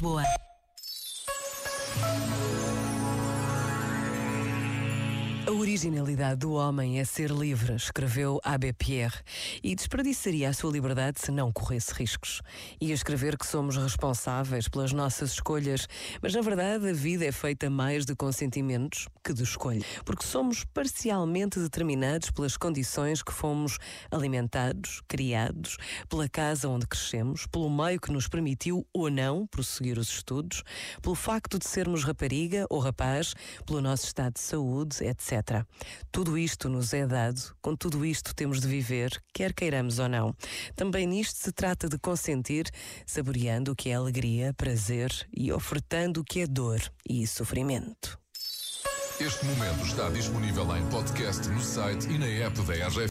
Lisboa. A originalidade do homem é ser livre, escreveu Abbé Pierre, e desperdiçaria a sua liberdade se não corresse riscos. Ia escrever que somos responsáveis pelas nossas escolhas, mas na verdade a vida é feita mais de consentimentos que de escolha, porque somos parcialmente determinados pelas condições que fomos alimentados, criados, pela casa onde crescemos, pelo meio que nos permitiu ou não prosseguir os estudos, pelo facto de sermos rapariga ou rapaz, pelo nosso estado de saúde, etc. Tudo isto nos é dado, com tudo isto temos de viver, quer queiramos ou não. Também nisto se trata de consentir, saboreando o que é alegria, prazer e ofertando o que é dor e sofrimento. Este momento está disponível em podcast no site e na app da RGF.